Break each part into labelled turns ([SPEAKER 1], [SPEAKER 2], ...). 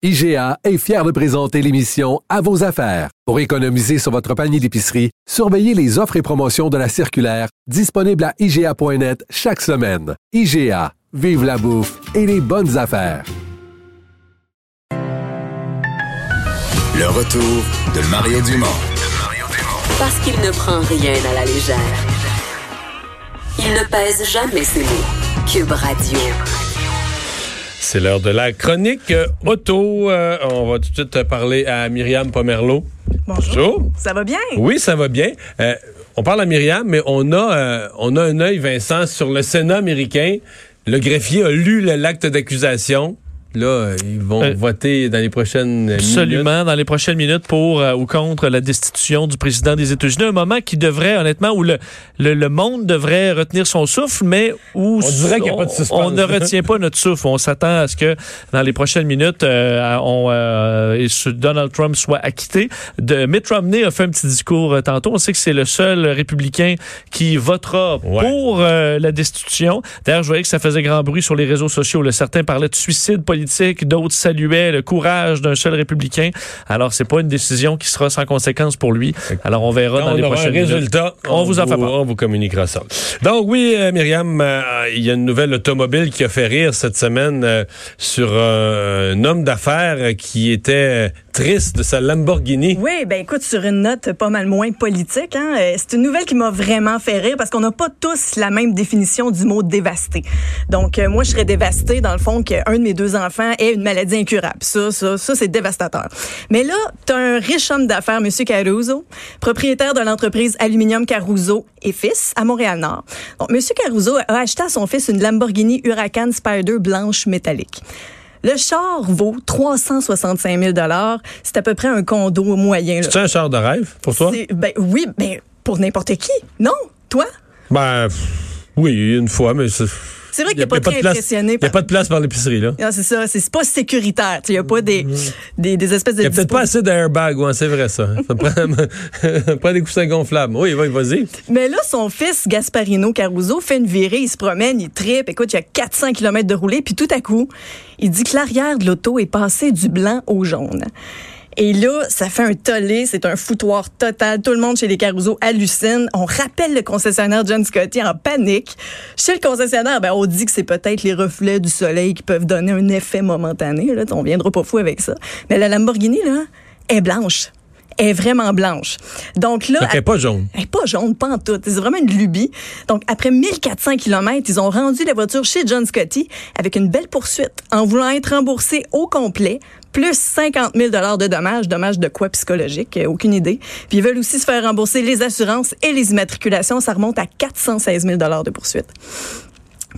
[SPEAKER 1] IGA est fier de présenter l'émission À vos affaires. Pour économiser sur votre panier d'épicerie, surveillez les offres et promotions de la circulaire disponible à IGA.net chaque semaine. IGA, vive la bouffe et les bonnes affaires.
[SPEAKER 2] Le retour de Mario Dumont.
[SPEAKER 3] Parce qu'il ne prend rien à la légère. Il ne pèse jamais ses mots. Cube Radio.
[SPEAKER 4] C'est l'heure de la chronique euh, auto. Euh, on va tout de suite parler à Myriam Pomerleau.
[SPEAKER 5] Bonjour. Ça va bien?
[SPEAKER 4] Oui, ça va bien. Euh, on parle à Myriam, mais on a, on a un œil, Vincent, sur le Sénat américain. Le greffier a lu l'acte d'accusation. Là, ils vont euh, voter dans les prochaines
[SPEAKER 6] absolument, dans les prochaines minutes pour euh, ou contre la destitution du président des États-Unis. Un moment qui devrait, honnêtement, où le, le, monde devrait retenir son souffle, mais où
[SPEAKER 4] on, dirait qu'il a pas de
[SPEAKER 6] on ne retient pas notre souffle. On s'attend à ce que dans les prochaines minutes, euh, on, Donald Trump soit acquitté. De, Mitt Romney a fait un petit discours tantôt. On sait que c'est le seul républicain qui votera pour la destitution. D'ailleurs, je voyais que ça faisait grand bruit sur les réseaux sociaux. Le certains parlaient de suicide politique d'autres saluaient le courage d'un seul républicain. Alors, c'est pas une décision qui sera sans conséquence pour lui. Alors, on verra dans les prochains
[SPEAKER 4] résultats. On, vous en fait On vous communiquera ça. Donc, oui, euh, Myriam, euh, il y a une nouvelle automobile qui a fait rire cette semaine euh, sur un homme d'affaires qui était de sa Lamborghini.
[SPEAKER 5] Oui, ben écoute, sur une note pas mal moins politique, hein, c'est une nouvelle qui m'a vraiment fait rire parce qu'on n'a pas tous la même définition du mot dévasté. Donc, moi, je serais dévastée, dans le fond, qu'un de mes deux enfants est une maladie incurable. Ça, ça, ça c'est dévastateur. Mais là, tu as un riche homme d'affaires, M. Caruso, propriétaire de l'entreprise Aluminium Caruso et fils à Montréal-Nord. Donc, M. Caruso a acheté à son fils une Lamborghini Huracan Spider blanche métallique. Le char vaut 365 000 C'est à peu près un condo moyen.
[SPEAKER 4] C'est un char de rêve pour toi?
[SPEAKER 5] Ben, oui, mais ben, pour n'importe qui. Non? Toi?
[SPEAKER 4] Ben, oui, une fois, mais
[SPEAKER 5] c'est vrai qu'il n'est pas, très impressionné.
[SPEAKER 4] Il n'y a pas de place par l'épicerie, là.
[SPEAKER 5] c'est ça. C'est pas sécuritaire. Il n'y a pas des, des, des, espèces de.
[SPEAKER 4] Il n'y a peut-être pas assez d'airbag, ouais, c'est vrai, ça. ça prend, des coussins gonflables. Oui, oui, vas-y.
[SPEAKER 5] Mais là, son fils, Gasparino Caruso, fait une virée, il se promène, il tripe. Écoute, il y a 400 km de roulée, puis tout à coup, il dit que l'arrière de l'auto est passé du blanc au jaune. Et là, ça fait un tollé, c'est un foutoir total. Tout le monde chez les Caruso hallucine. On rappelle le concessionnaire John Scotty en panique. Chez le concessionnaire, ben, on dit que c'est peut-être les reflets du soleil qui peuvent donner un effet momentané. Là. On viendra pas fou avec ça. Mais la Lamborghini, là, est blanche est vraiment blanche. Donc là,
[SPEAKER 4] elle n'est pas jaune.
[SPEAKER 5] Elle n'est pas jaune, pas en tout. C'est vraiment une lubie. Donc après 1400 km, ils ont rendu la voiture chez John Scotty avec une belle poursuite en voulant être remboursés au complet plus 50 000 de dommages. Dommages de quoi psychologique? Euh, aucune idée. Puis ils veulent aussi se faire rembourser les assurances et les immatriculations. Ça remonte à 416 000 de poursuite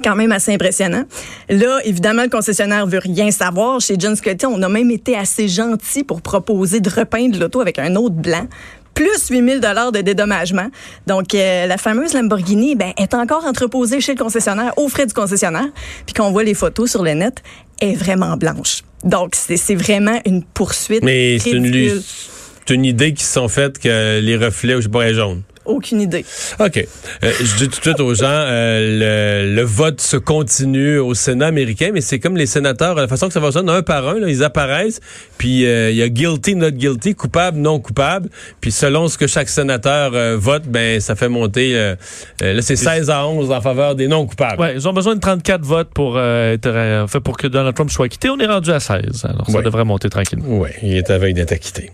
[SPEAKER 5] quand même assez impressionnant. Là, évidemment, le concessionnaire veut rien savoir. Chez John Scotty, on a même été assez gentil pour proposer de repeindre l'auto avec un autre blanc plus 8000 dollars de dédommagement. Donc, euh, la fameuse Lamborghini ben, est encore entreposée chez le concessionnaire, aux frais du concessionnaire. Puis quand on voit les photos sur le net, est vraiment blanche. Donc, c'est vraiment une poursuite.
[SPEAKER 4] Mais c'est une, une, idée qui se sont faites que les reflets, je sais pas, jaunes.
[SPEAKER 5] Aucune idée.
[SPEAKER 4] OK. Euh, je dis tout de suite aux gens, euh, le, vote se continue au Sénat américain, mais c'est comme les sénateurs, la façon que ça fonctionne, un par un, là, ils apparaissent, puis euh, il y a guilty, not guilty, coupable, non coupable, puis selon ce que chaque sénateur vote, ben ça fait monter, là c'est 16 à 11 en faveur des non coupables.
[SPEAKER 6] Ouais, ils ont besoin de 34 votes pour, être, fait, pour que Donald Trump soit acquitté. On est rendu à 16, alors ça devrait monter tranquillement.
[SPEAKER 4] Oui, il est à veille d'être acquitté.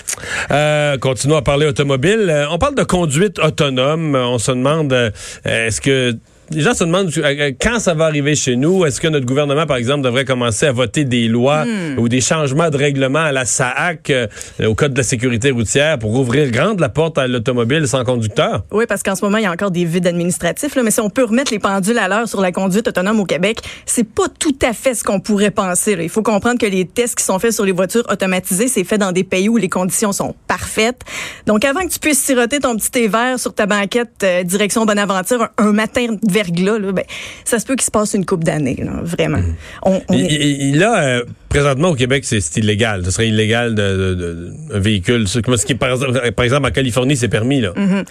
[SPEAKER 4] continuons à parler automobile. on parle de conduite automobile On se demande, euh, est-ce que les gens se demandent euh, quand ça va arriver chez nous? Est-ce que notre gouvernement, par exemple, devrait commencer à voter des lois hmm. ou des changements de règlement à la SAAC, euh, au Code de la sécurité routière, pour ouvrir grande la porte à l'automobile sans conducteur?
[SPEAKER 5] Oui, parce qu'en ce moment, il y a encore des vides administratifs. Là, mais si on peut remettre les pendules à l'heure sur la conduite autonome au Québec, c'est pas tout à fait ce qu'on pourrait penser. Il faut comprendre que les tests qui sont faits sur les voitures automatisées, c'est fait dans des pays où les conditions sont parfaites. Donc, avant que tu puisses siroter ton petit thé vert sur ta banquette euh, direction Bonaventure un, un matin verglas, là, ben, ça se peut qu'il se passe une coupe d'années, vraiment. Mm.
[SPEAKER 4] On, là, euh, présentement au Québec, c'est illégal. Ce serait illégal de, de, de, un véhicule. Ce qui, par, par exemple, en Californie, c'est permis. Là.
[SPEAKER 5] Mm-hmm.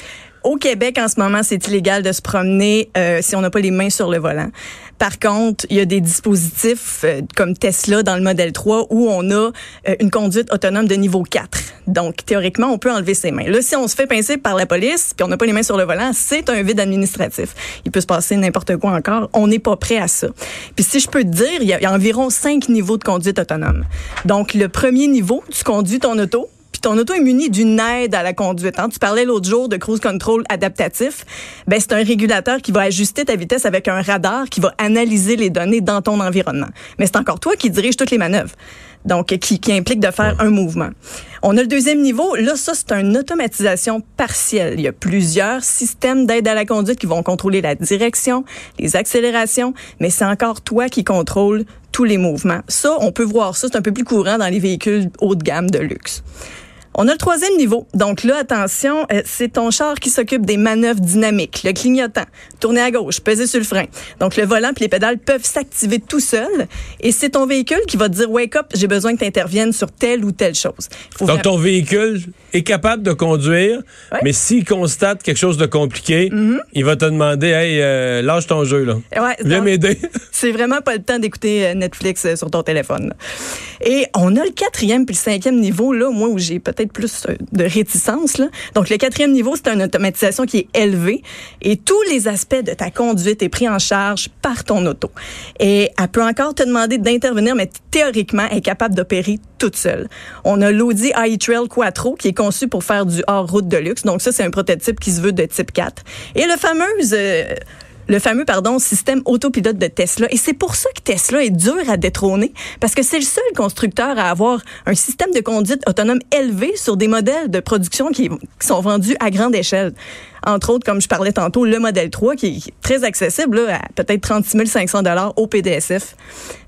[SPEAKER 5] Au Québec, en ce moment, c'est illégal de se promener euh, si on n'a pas les mains sur le volant. Par contre, il y a des dispositifs euh, comme Tesla dans le modèle 3 où on a euh, une conduite autonome de niveau 4. Donc, théoriquement, on peut enlever ses mains. Là, si on se fait pincer par la police puis on n'a pas les mains sur le volant, c'est un vide administratif. Il peut se passer n'importe quoi encore. On n'est pas prêt à ça. Puis si je peux te dire, il y, a, il y a environ cinq niveaux de conduite autonome. Donc, le premier niveau, tu conduis ton auto, ton auto est muni d'une aide à la conduite. Hein. Tu parlais l'autre jour de cruise control adaptatif. Ben, c'est un régulateur qui va ajuster ta vitesse avec un radar qui va analyser les données dans ton environnement. Mais c'est encore toi qui dirige toutes les manœuvres. Donc, qui, qui implique de faire un mouvement. On a le deuxième niveau. Là, ça, c'est une automatisation partielle. Il y a plusieurs systèmes d'aide à la conduite qui vont contrôler la direction, les accélérations, mais c'est encore toi qui contrôle tous les mouvements. Ça, on peut voir ça, c'est un peu plus courant dans les véhicules haut de gamme de luxe. On a le troisième niveau. Donc là, attention, euh, c'est ton char qui s'occupe des manœuvres dynamiques, le clignotant, tourner à gauche, peser sur le frein. Donc le volant puis les pédales peuvent s'activer tout seuls et c'est ton véhicule qui va te dire wake up, j'ai besoin que tu interviennes sur telle ou telle chose. Faut
[SPEAKER 4] Donc, ton véhicule est capable de conduire,
[SPEAKER 5] Ouais.
[SPEAKER 4] mais s'il constate quelque chose de compliqué, il va te demander Hey, euh, lâche ton jeu, là.
[SPEAKER 5] Ouais,
[SPEAKER 4] Viens m'aider.
[SPEAKER 5] C'est vraiment pas le temps d'écouter euh, Netflix sur ton téléphone. là. Et on a le quatrième puis le cinquième niveau, là, moi, où j'ai peut-être plus euh, de réticence. Donc, le quatrième niveau, c'est une automatisation qui est élevée et tous les aspects de ta conduite est pris en charge par ton auto. Et elle peut encore te demander d'intervenir, mais théoriquement, elle est capable d'opérer toute seule. On a l'Audi i-Trail Quattro qui est conçu pour faire du hors-route de luxe. Donc, ça, c'est un prototype qui se veut de type 4. Et le fameux... euh, le fameux pardon système autopilote de Tesla et c'est pour ça que Tesla est dur à détrôner parce que c'est le seul constructeur à avoir un système de conduite autonome élevé sur des modèles de production qui, qui sont vendus à grande échelle. Entre autres, comme je parlais tantôt, le modèle 3 qui est très accessible là, à peut-être 36 500 dollars au PDSF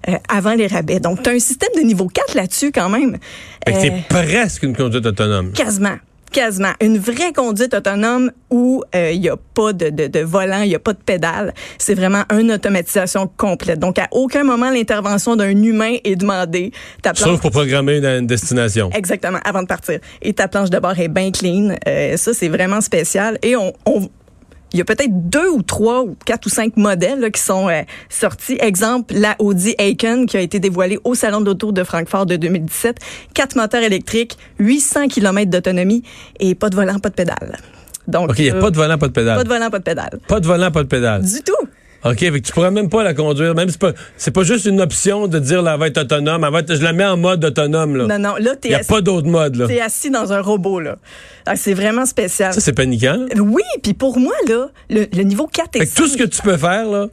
[SPEAKER 5] euh, avant les rabais. Donc tu as un système de niveau 4 là-dessus quand même.
[SPEAKER 4] Que
[SPEAKER 5] Euh,
[SPEAKER 4] c'est presque une conduite autonome.
[SPEAKER 5] Quasiment. Quasiment. Une vraie conduite autonome où euh, il n'y a pas de, de, de volant, il n'y a pas de pédale. C'est vraiment une automatisation complète. Donc, à aucun moment, l'intervention d'un humain est demandée. Ta planche-
[SPEAKER 4] Sauf pour programmer une, une destination.
[SPEAKER 5] Exactement, avant de partir. Et ta planche de bord est bien clean. Euh, ça, c'est vraiment spécial. Et on... on il y a peut-être deux ou trois ou quatre ou cinq modèles là, qui sont euh, sortis. Exemple, la Audi Aiken qui a été dévoilée au Salon de l'Auto de Francfort de 2017. Quatre moteurs électriques, 800 km d'autonomie et pas de volant, pas de pédale. Donc,
[SPEAKER 4] OK, il n'y a
[SPEAKER 5] euh,
[SPEAKER 4] pas de volant, pas de pédale.
[SPEAKER 5] pas de volant, pas de pédale.
[SPEAKER 4] Pas de volant, pas de pédale.
[SPEAKER 5] Du tout.
[SPEAKER 4] OK, fait que tu pourrais même pas la conduire. Même c'est pas, c'est pas juste une option de dire là, elle va être autonome. Elle va être- je la mets en mode autonome, là.
[SPEAKER 5] Non, non, là,
[SPEAKER 4] Il
[SPEAKER 5] t'es
[SPEAKER 4] n'y a
[SPEAKER 5] assis,
[SPEAKER 4] pas d'autre mode, là.
[SPEAKER 5] t'es assis dans un robot, là. Ah, C'est vraiment spécial.
[SPEAKER 4] Ça, c'est paniquant. là.
[SPEAKER 5] Oui, puis pour moi, là, le, le niveau 4 et
[SPEAKER 4] Fait que tout
[SPEAKER 5] 5,
[SPEAKER 4] ce que tu peux faire, là,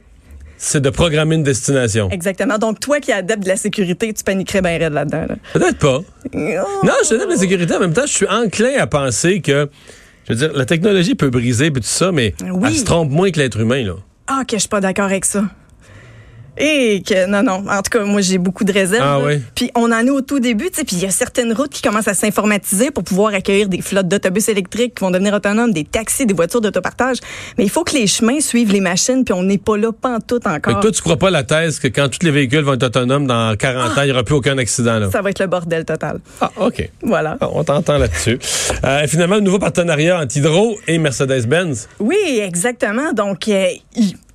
[SPEAKER 4] c'est de programmer une destination.
[SPEAKER 5] Exactement. Donc, toi qui es adepte de la sécurité, tu paniquerais bien raide là-dedans. Là.
[SPEAKER 4] Peut-être pas.
[SPEAKER 5] Oh.
[SPEAKER 4] Non, je suis adepte de la sécurité. En même temps, je suis enclin à penser que, je veux dire, la technologie peut briser puis tout ça, mais
[SPEAKER 5] Oui.
[SPEAKER 4] elle se trompe moins que l'être humain, là.
[SPEAKER 5] Ah, que je suis pas d'accord avec ça. Et que, non, non. En tout cas, moi, j'ai beaucoup de réserves.
[SPEAKER 4] Ah oui?
[SPEAKER 5] Puis on en est au tout début, tu sais. Puis il y a certaines routes qui commencent à s'informatiser pour pouvoir accueillir des flottes d'autobus électriques qui vont devenir autonomes, des taxis, des voitures d'autopartage. Mais il faut que les chemins suivent les machines, puis on n'est pas là pantoute encore.
[SPEAKER 4] que toi, tu crois pas la thèse que quand tous les véhicules vont être autonomes dans 40 ans, il n'y aura plus aucun accident, là?
[SPEAKER 5] Ça va être le bordel total.
[SPEAKER 4] Ah, OK.
[SPEAKER 5] Voilà.
[SPEAKER 4] Ah, on t'entend là-dessus. Euh, finalement, un nouveau partenariat entre Hydro et Mercedes-Benz.
[SPEAKER 5] Oui, exactement. Donc, euh,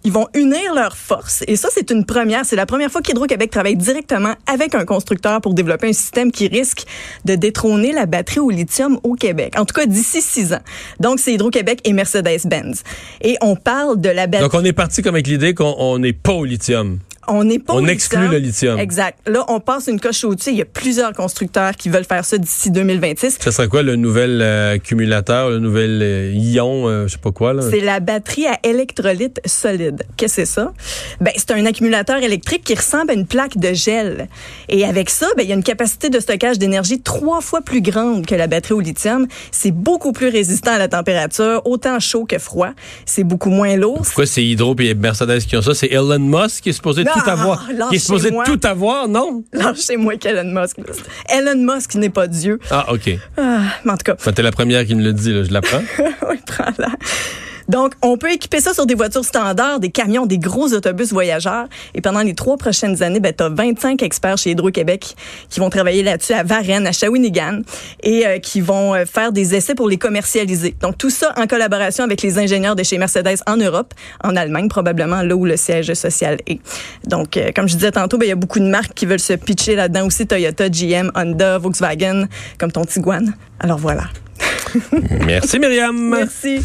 [SPEAKER 5] ils, vont unir leurs forces. Et ça, c'est une première. C'est la première fois qu'Hydro-Québec travaille directement avec un constructeur pour développer un système qui risque de détrôner la batterie au lithium au Québec. En tout cas, d'ici six ans. Donc, c'est Hydro-Québec et Mercedes-Benz. Et on parle de la batterie.
[SPEAKER 4] Donc, on est parti comme avec l'idée qu'on on n'est pas au lithium.
[SPEAKER 5] On n'est pas
[SPEAKER 4] On exclut le lithium.
[SPEAKER 5] Exact. Là, on passe une coche au-dessus. Il y a plusieurs constructeurs qui veulent faire ça d'ici 2026.
[SPEAKER 4] Ça serait quoi le nouvel euh, accumulateur, le nouvel euh, ion, euh, je sais pas quoi, là?
[SPEAKER 5] C'est la batterie à électrolyte solide. Qu'est-ce que c'est ça? Ben, c'est un accumulateur électrique qui ressemble à une plaque de gel. Et avec ça, ben, il y a une capacité de stockage d'énergie trois fois plus grande que la batterie au lithium. C'est beaucoup plus résistant à la température, autant chaud que froid. C'est beaucoup moins lourd.
[SPEAKER 4] Pourquoi c'est Hydro et Mercedes qui ont ça? C'est Elon Musk qui est supposé
[SPEAKER 5] Non,
[SPEAKER 4] tout avoir. Qui est supposé tout avoir, non?
[SPEAKER 5] Lâchez-moi qu'Elon Musk. Elon Musk n'est pas Dieu.
[SPEAKER 4] Ah, OK.
[SPEAKER 5] Ah, mais en tout cas,
[SPEAKER 4] Enfin, t'es la première qui me le dit, là. Je l'apprends.
[SPEAKER 5] oui, prends-la. Donc, on peut équiper ça sur des voitures standards, des camions, des gros autobus voyageurs. Et pendant les trois prochaines années, ben, tu as 25 experts chez Hydro-Québec qui vont travailler là-dessus à Varennes, à Shawinigan, et euh, qui vont euh, faire des essais pour les commercialiser. Donc, tout ça en collaboration avec les ingénieurs de chez Mercedes en Europe, en Allemagne probablement, là où le siège social est. Donc, euh, comme je disais tantôt, ben, il y a beaucoup de marques qui veulent se pitcher là-dedans aussi, Toyota, GM, Honda, Volkswagen, comme ton Tiguan. Alors voilà.
[SPEAKER 4] Merci, Myriam.
[SPEAKER 5] Merci.